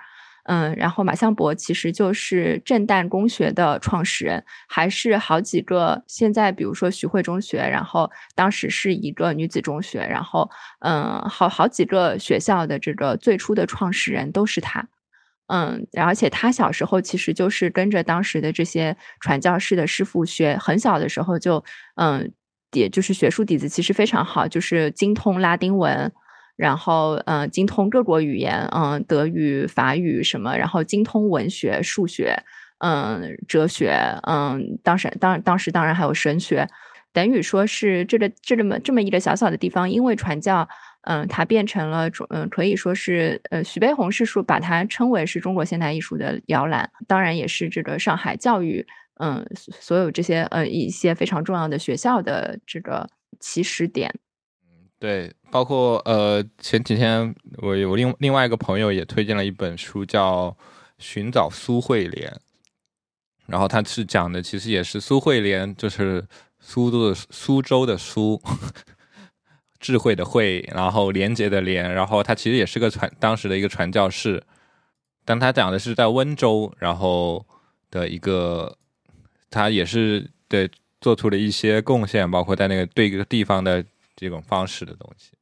嗯，然后马相伯其实就是震旦公学的创始人，还是好几个现在比如说徐汇中学，然后当时是一个女子中学，然后嗯，好好几个学校的这个最初的创始人都是他。嗯，而且他小时候其实就是跟着当时的这些传教士的师傅学，很小的时候就嗯，也就是学术底子其实非常好，就是精通拉丁文，然后嗯，精通各国语言，嗯，德语、法语什么，然后精通文学、数学，嗯，哲学，嗯，当时当当时当然还有神学，等于说是这个这么这么一个小小的地方，因为传教。嗯，它变成了，嗯，可以说是，呃，徐悲鸿是说把它称为是中国现代艺术的摇篮，当然也是这个上海教育，嗯，所有这些呃一些非常重要的学校的这个起始点。对，包括呃前几天我有另另外一个朋友也推荐了一本书叫《寻找苏慧莲》，然后他是讲的其实也是苏慧莲，就是苏州的苏州的苏。智慧的慧，然后廉洁的廉，然后他其实也是个传当时的一个传教士，但他讲的是在温州，然后的一个，他也是对做出了一些贡献，包括在那个对一个地方的这种方式的东西。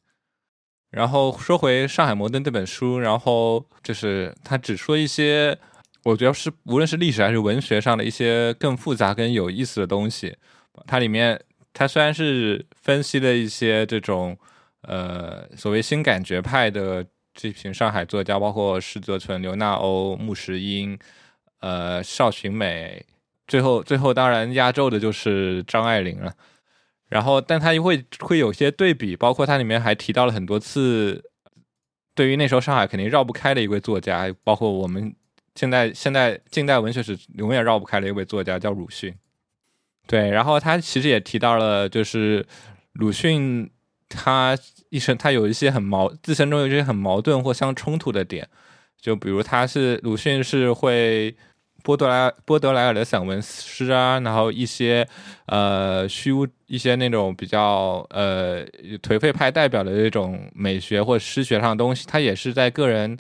然后说回《上海摩登》这本书，然后就是他只说一些，我觉得是无论是历史还是文学上的一些更复杂、更有意思的东西，它里面。他虽然是分析了一些这种，呃，所谓新感觉派的这群上海作家，包括施泽存、刘纳欧、穆石英，呃，邵群美，最后最后当然压轴的就是张爱玲了。然后，但他又会会有些对比，包括他里面还提到了很多次，对于那时候上海肯定绕不开的一位作家，包括我们现在现在近代文学史永远绕不开的一位作家，叫鲁迅。对，然后他其实也提到了，就是鲁迅他一生他有一些很矛自身中有一些很矛盾或相冲突的点，就比如他是鲁迅是会波德莱波德莱尔的散文诗啊，然后一些呃虚无一些那种比较呃颓废派代表的这种美学或诗学上的东西，他也是在个人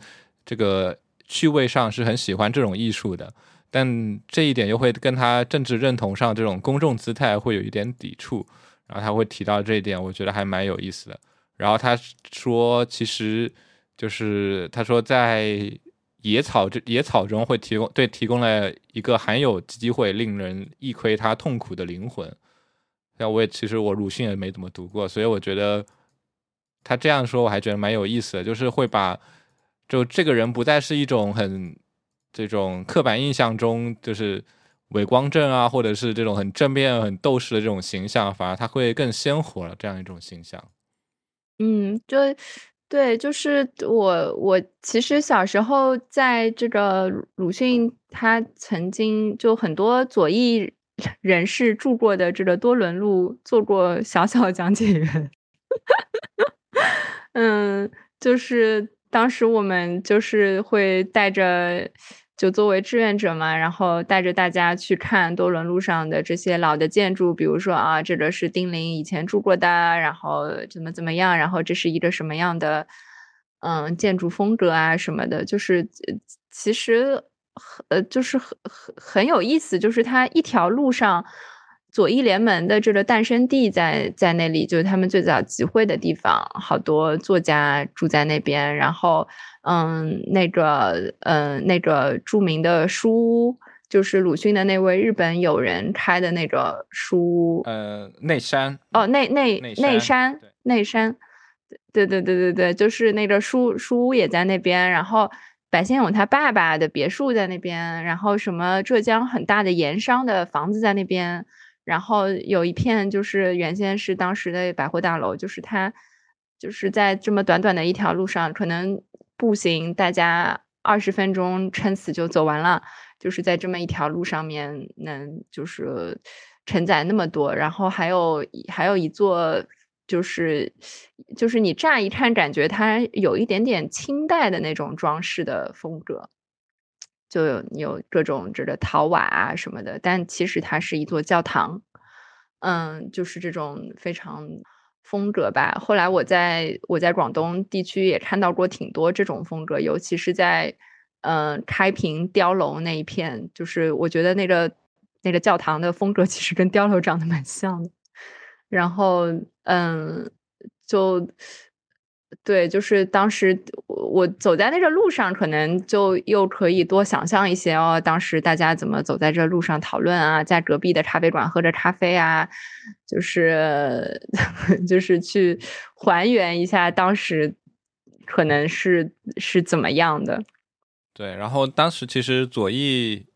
这个趣味上是很喜欢这种艺术的。但这一点又会跟他政治认同上这种公众姿态会有一点抵触，然后他会提到这一点，我觉得还蛮有意思的。然后他说，其实就是他说在野草这野草中会提供对提供了一个含有机会令人一窥他痛苦的灵魂。那我也其实我鲁迅也没怎么读过，所以我觉得他这样说我还觉得蛮有意思的，就是会把就这个人不再是一种很。这种刻板印象中，就是伪光正啊，或者是这种很正面、很斗士的这种形象，反而他会更鲜活了。这样一种形象，嗯，就对，就是我，我其实小时候在这个鲁迅，他曾经就很多左翼人士住过的这个多伦路做过小小讲解员，嗯，就是当时我们就是会带着。就作为志愿者嘛，然后带着大家去看多伦路上的这些老的建筑，比如说啊，这个是丁玲以前住过的，然后怎么怎么样，然后这是一个什么样的嗯建筑风格啊什么的，就是其实呃就是很很很有意思，就是它一条路上左翼联盟的这个诞生地在在那里，就是他们最早集会的地方，好多作家住在那边，然后。嗯，那个，嗯，那个著名的书屋，就是鲁迅的那位日本友人开的那个书屋。呃，内山。哦，内内内山，内山。对对对对对，就是那个书书屋也在那边。然后，白先勇他爸爸的别墅在那边。然后，什么浙江很大的盐商的房子在那边。然后有一片就是原先是当时的百货大楼，就是他就是在这么短短的一条路上，可能。步行，大家二十分钟撑死就走完了，就是在这么一条路上面，能就是承载那么多，然后还有还有一座，就是就是你乍一看感觉它有一点点清代的那种装饰的风格，就有有各种这个陶瓦啊什么的，但其实它是一座教堂，嗯，就是这种非常。风格吧。后来我在我在广东地区也看到过挺多这种风格，尤其是在嗯，开平碉楼那一片，就是我觉得那个那个教堂的风格其实跟碉楼长得蛮像的。然后，嗯，就对，就是当时我走在那个路上，可能就又可以多想象一些哦，当时大家怎么走在这路上讨论啊，在隔壁的咖啡馆喝着咖啡啊，就是 就是去还原一下当时可能是是怎么样的。对，然后当时其实左翼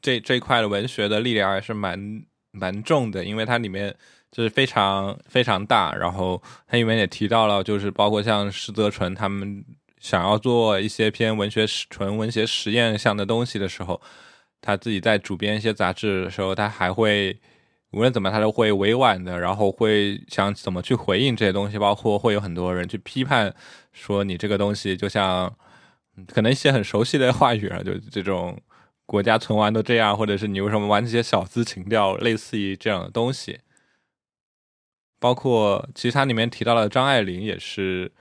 这这块的文学的力量还是蛮蛮重的，因为它里面就是非常非常大。然后他里面也提到了，就是包括像施泽纯他们想要做一些偏文学纯文学实验向的东西的时候，他自己在主编一些杂志的时候，他还会无论怎么他都会委婉的，然后会想怎么去回应这些东西，包括会有很多人去批判说你这个东西就像。可能一些很熟悉的话语啊，就这种国家存亡都这样，或者是你为什么玩这些小资情调，类似于这样的东西。包括其实它里面提到了张爱玲也是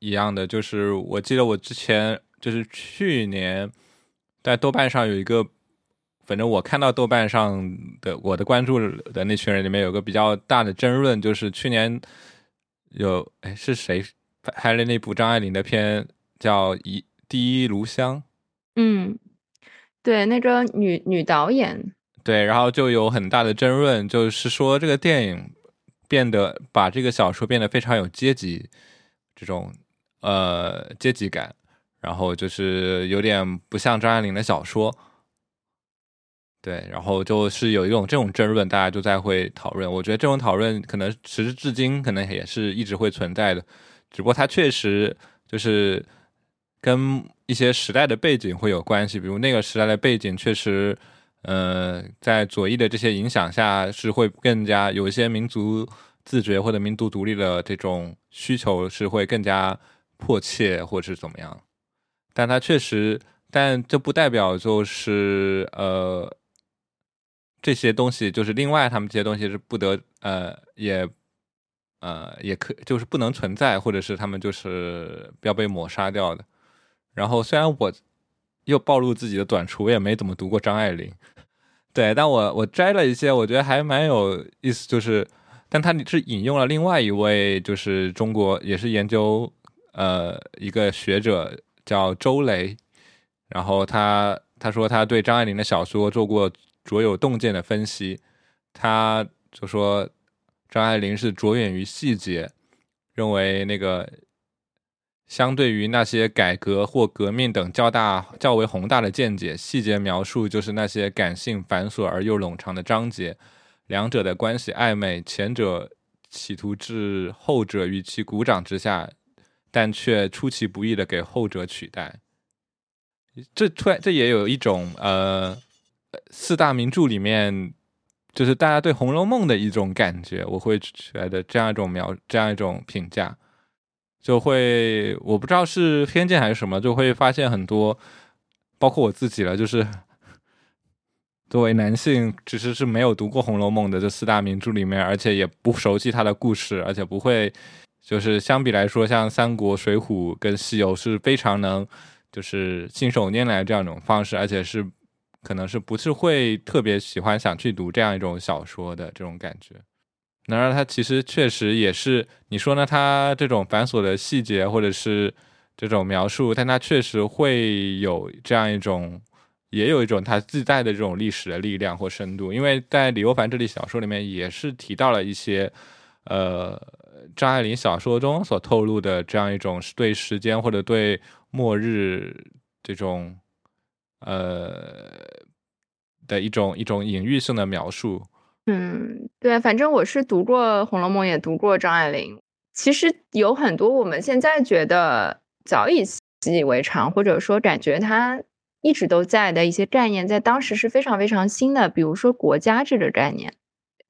一样的，就是我记得我之前就是去年在豆瓣上有一个，反正我看到豆瓣上的我的关注的那群人里面有个比较大的争论，就是去年有哎是谁拍了那部张爱玲的片？叫一第一炉香，嗯，对，那个女女导演，对，然后就有很大的争论，就是说这个电影变得把这个小说变得非常有阶级这种呃阶级感，然后就是有点不像张爱玲的小说，对，然后就是有一种这种争论，大家就在会讨论。我觉得这种讨论可能时至至今可能也是一直会存在的，只不过它确实就是。跟一些时代的背景会有关系，比如那个时代的背景确实，呃，在左翼的这些影响下，是会更加有一些民族自觉或者民族独立的这种需求是会更加迫切，或者是怎么样。但它确实，但这不代表就是呃，这些东西就是另外他们这些东西是不得呃也呃也可就是不能存在，或者是他们就是要被抹杀掉的。然后虽然我又暴露自己的短处，我也没怎么读过张爱玲，对，但我我摘了一些，我觉得还蛮有意思，就是，但他是引用了另外一位，就是中国也是研究呃一个学者叫周雷，然后他他说他对张爱玲的小说做过卓有洞见的分析，他就说张爱玲是着眼于细节，认为那个。相对于那些改革或革命等较大、较为宏大的见解，细节描述就是那些感性繁琐而又冗长的章节，两者的关系暧昧，前者企图置后者于其鼓掌之下，但却出其不意的给后者取代。这突然，这也有一种呃，四大名著里面，就是大家对《红楼梦》的一种感觉，我会觉得这样一种描，这样一种评价。就会我不知道是偏见还是什么，就会发现很多，包括我自己了，就是 作为男性，其实是没有读过《红楼梦》的这四大名著里面，而且也不熟悉它的故事，而且不会，就是相比来说，像《三国》《水浒》跟《西游》是非常能，就是信手拈来这样一种方式，而且是可能是不是会特别喜欢想去读这样一种小说的这种感觉。然而，它其实确实也是你说呢？它这种繁琐的细节，或者是这种描述，但它确实会有这样一种，也有一种它自带的这种历史的力量或深度。因为在李欧凡这里小说里面，也是提到了一些，呃，张爱玲小说中所透露的这样一种对时间或者对末日这种，呃的一种一种隐喻性的描述。嗯，对，反正我是读过《红楼梦》，也读过张爱玲。其实有很多我们现在觉得早已习以为常，或者说感觉它一直都在的一些概念，在当时是非常非常新的。比如说“国家”这个概念，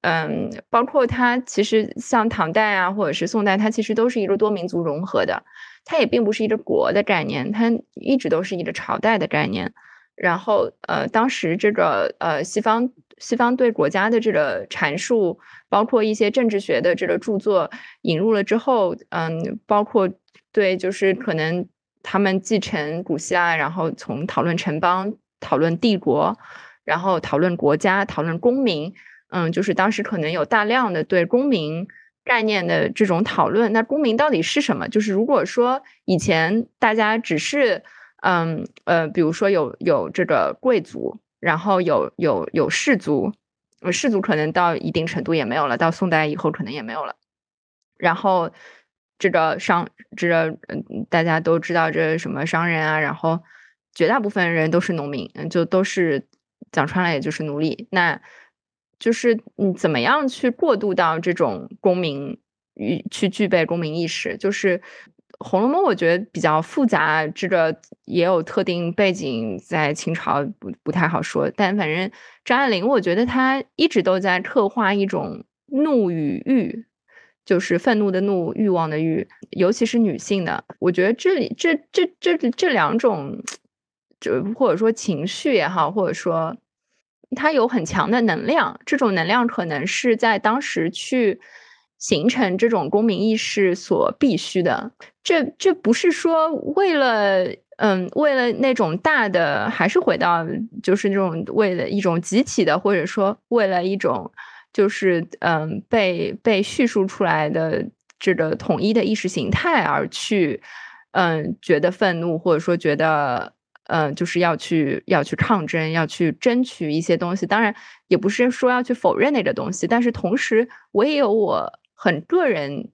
嗯，包括它其实像唐代啊，或者是宋代，它其实都是一个多民族融合的，它也并不是一个国的概念，它一直都是一个朝代的概念。然后，呃，当时这个呃西方。西方对国家的这个阐述，包括一些政治学的这个著作引入了之后，嗯，包括对就是可能他们继承古希腊，然后从讨论城邦、讨论帝国，然后讨论国家、讨论公民，嗯，就是当时可能有大量的对公民概念的这种讨论。那公民到底是什么？就是如果说以前大家只是，嗯呃，比如说有有这个贵族，然后有有有士族，士族可能到一定程度也没有了，到宋代以后可能也没有了，然后。这个商，这个，大家都知道这什么商人啊，然后绝大部分人都是农民，就都是讲穿了，也就是奴隶。那就是你怎么样去过渡到这种公民与去具备公民意识？就是《红楼梦》，我觉得比较复杂，这个也有特定背景，在清朝不不太好说。但反正张爱玲，我觉得她一直都在刻画一种怒与欲。就是愤怒的怒，欲望的欲，尤其是女性的。我觉得这里这这这这两种，就或者说情绪也好，或者说它有很强的能量。这种能量可能是在当时去形成这种公民意识所必须的。这这不是说为了嗯，为了那种大的，还是回到就是那种为了一种集体的，或者说为了一种。就是嗯，被被叙述出来的这个统一的意识形态而去，嗯，觉得愤怒，或者说觉得嗯，就是要去要去抗争，要去争取一些东西。当然，也不是说要去否认那个东西，但是同时，我也有我很个人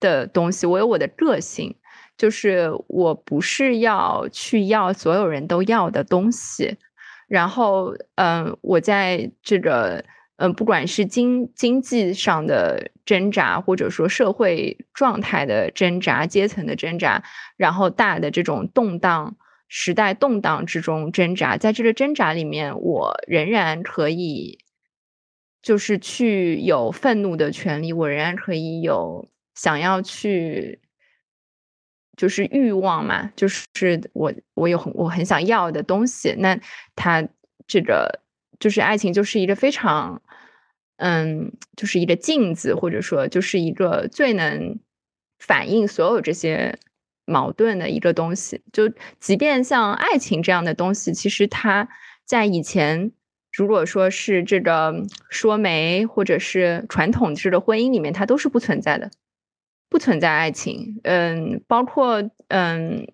的东西，我有我的个性，就是我不是要去要所有人都要的东西。然后，嗯，我在这个。嗯，不管是经经济上的挣扎，或者说社会状态的挣扎、阶层的挣扎，然后大的这种动荡、时代动荡之中挣扎，在这个挣扎里面，我仍然可以，就是去有愤怒的权利，我仍然可以有想要去，就是欲望嘛，就是我我有很我很想要的东西。那他这个就是爱情，就是一个非常。嗯，就是一个镜子，或者说就是一个最能反映所有这些矛盾的一个东西。就即便像爱情这样的东西，其实它在以前，如果说是这个说媒或者是传统式的婚姻里面，它都是不存在的，不存在爱情。嗯，包括嗯，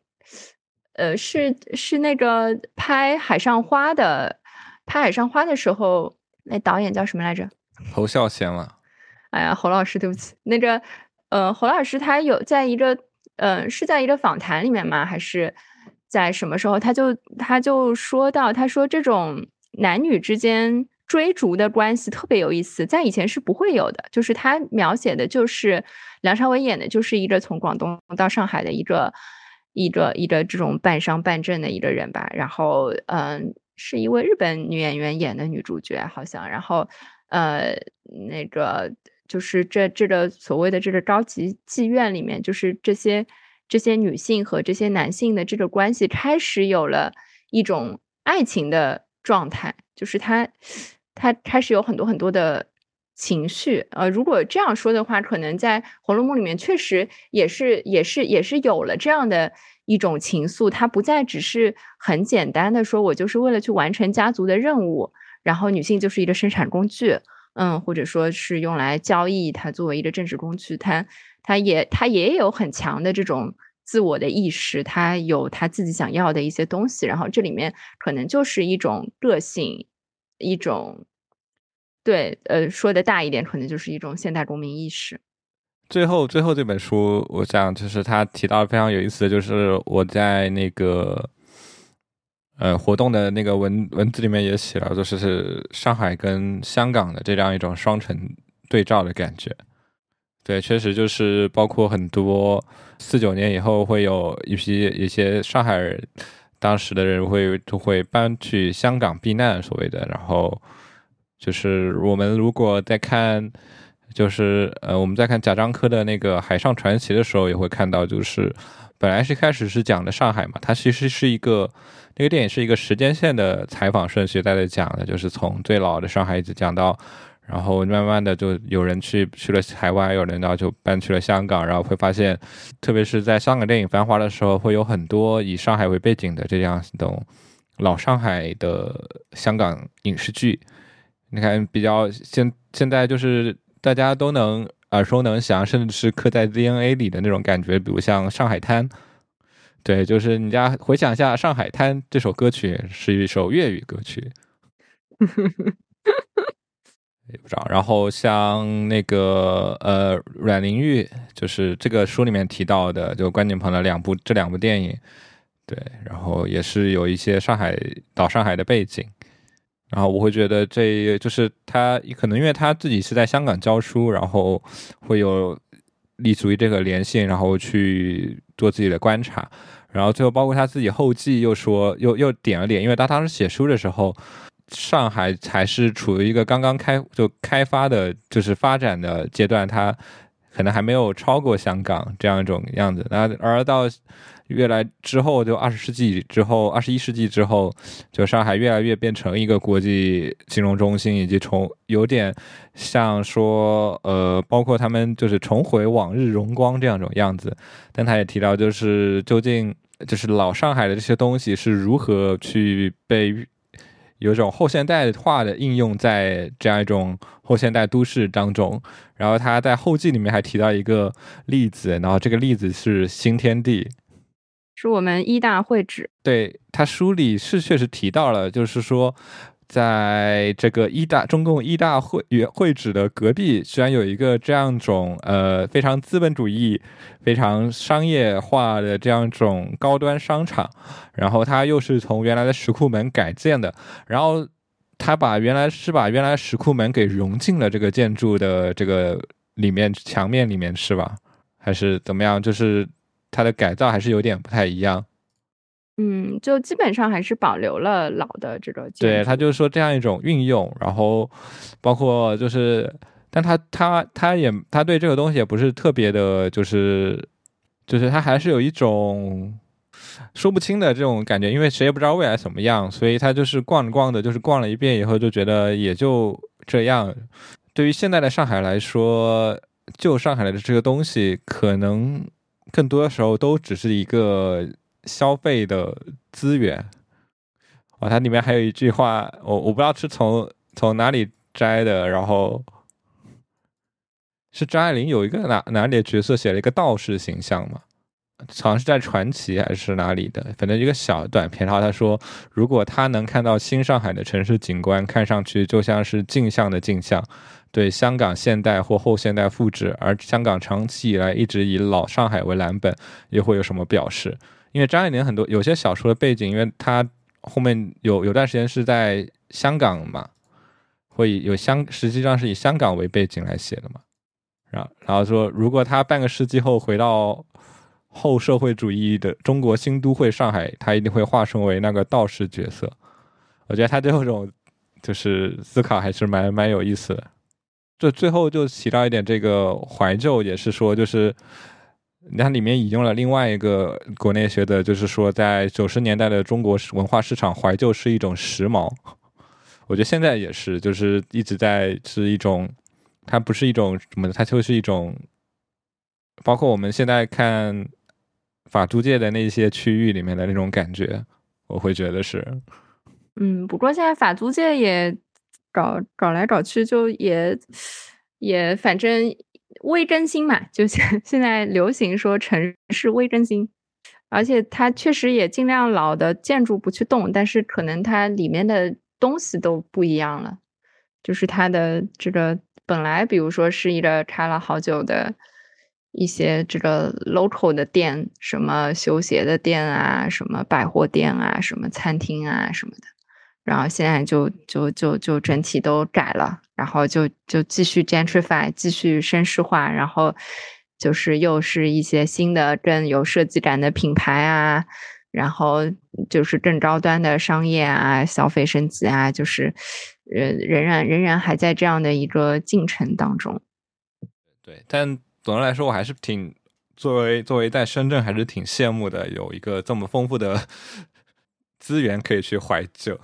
呃，是是那个拍《海上花》的，拍《海上花》的时候，那导演叫什么来着？侯孝贤了，哎呀，侯老师，对不起。那个，呃，侯老师他有在一个，呃，是在一个访谈里面吗？还是在什么时候？他就他就说到，他说这种男女之间追逐的关系特别有意思，在以前是不会有的。就是他描写的，就是梁朝伟演的，就是一个从广东到上海的一个一个一个这种半商半正的一个人吧。然后，嗯，是一位日本女演员演的女主角，好像。然后。呃，那个就是这这个所谓的这个高级妓院里面，就是这些这些女性和这些男性的这个关系开始有了一种爱情的状态，就是他他开始有很多很多的情绪。呃，如果这样说的话，可能在《红楼梦》里面确实也是也是也是有了这样的一种情愫，它不再只是很简单的说我就是为了去完成家族的任务。然后女性就是一个生产工具，嗯，或者说是用来交易，它作为一个政治工具，它它也它也有很强的这种自我的意识，他有他自己想要的一些东西。然后这里面可能就是一种个性，一种对，呃，说的大一点，可能就是一种现代公民意识。最后，最后这本书，我想就是他提到非常有意思的就是我在那个。呃，活动的那个文文字里面也写了，就是是上海跟香港的这样一种双城对照的感觉。对，确实就是包括很多四九年以后会有一批一些上海人，当时的人会都会搬去香港避难，所谓的。然后就是我们如果在看，就是呃我们在看贾樟柯的那个《海上传奇》的时候，也会看到，就是本来是开始是讲的上海嘛，它其实是一个。那个电影是一个时间线的采访顺序，在在讲的，就是从最老的上海一直讲到，然后慢慢的就有人去去了海外，有人然后就搬去了香港，然后会发现，特别是在香港电影繁华的时候，会有很多以上海为背景的这样一种老上海的香港影视剧。你看，比较现现在就是大家都能耳熟能详，甚至是刻在 DNA 里的那种感觉，比如像《上海滩》。对，就是你家回想一下，《上海滩》这首歌曲是一首粤语歌曲。也不知道。然后像那个呃，阮玲玉，就是这个书里面提到的，就关锦鹏的两部这两部电影，对，然后也是有一些上海到上海的背景。然后我会觉得这就是他可能因为他自己是在香港教书，然后会有立足于这个联系，然后去做自己的观察。然后最后包括他自己后记又说又又点了点，因为他当时写书的时候。上海还是处于一个刚刚开就开发的，就是发展的阶段，它可能还没有超过香港这样一种样子。那而到越来之后，就二十世纪之后，二十一世纪之后，就上海越来越变成一个国际金融中心，以及重有点像说，呃，包括他们就是重回往日荣光这样一种样子。但他也提到，就是究竟就是老上海的这些东西是如何去被。有种后现代化的应用在这样一种后现代都市当中，然后他在后记里面还提到一个例子，然后这个例子是新天地，是我们一大会址。对他书里是确实提到了，就是说。在这个一大中共一大会会址的隔壁，居然有一个这样种呃非常资本主义、非常商业化的这样种高端商场，然后它又是从原来的石库门改建的，然后他把原来是把原来石库门给融进了这个建筑的这个里面墙面里面是吧？还是怎么样？就是它的改造还是有点不太一样。嗯，就基本上还是保留了老的这个。对他就是说这样一种运用，然后包括就是，但他他他也他对这个东西也不是特别的，就是就是他还是有一种说不清的这种感觉，因为谁也不知道未来怎么样，所以他就是逛着逛的，就是逛了一遍以后就觉得也就这样。对于现在的上海来说，旧上海的这个东西，可能更多的时候都只是一个。消费的资源，哦，它里面还有一句话，我我不知道是从从哪里摘的，然后是张爱玲有一个哪哪里的角色写了一个道士形象嘛，好像是在传奇还是哪里的，反正一个小短片，然后他说，如果他能看到新上海的城市景观，看上去就像是镜像的镜像，对香港现代或后现代复制，而香港长期以来一直以老上海为蓝本，又会有什么表示？因为张爱玲很多有些小说的背景，因为她后面有有段时间是在香港嘛，会有香实际上是以香港为背景来写的嘛。然然后说，如果他半个世纪后回到后社会主义的中国新都会上海，他一定会化身为那个道士角色。我觉得他这种就是思考还是蛮蛮有意思的。这最后就提到一点这个怀旧，也是说就是。它里面引用了另外一个国内学的，就是说，在九十年代的中国文化市场，怀旧是一种时髦。我觉得现在也是，就是一直在是一种，它不是一种什么，它就是一种，包括我们现在看法租界的那些区域里面的那种感觉，我会觉得是。嗯，不过现在法租界也搞搞来搞去，就也也反正。微更新嘛，就现现在流行说城市微更新，而且它确实也尽量老的建筑不去动，但是可能它里面的东西都不一样了，就是它的这个本来比如说是一个开了好久的一些这个 local 的店，什么修鞋的店啊，什么百货店啊，什么餐厅啊什么的。然后现在就就就就整体都改了，然后就就继续 gentrify，继续绅士化，然后就是又是一些新的更有设计感的品牌啊，然后就是更高端的商业啊，消费升级啊，就是呃仍然仍然还在这样的一个进程当中。对，但总的来说，我还是挺作为作为在深圳还是挺羡慕的，有一个这么丰富的。资源可以去怀旧，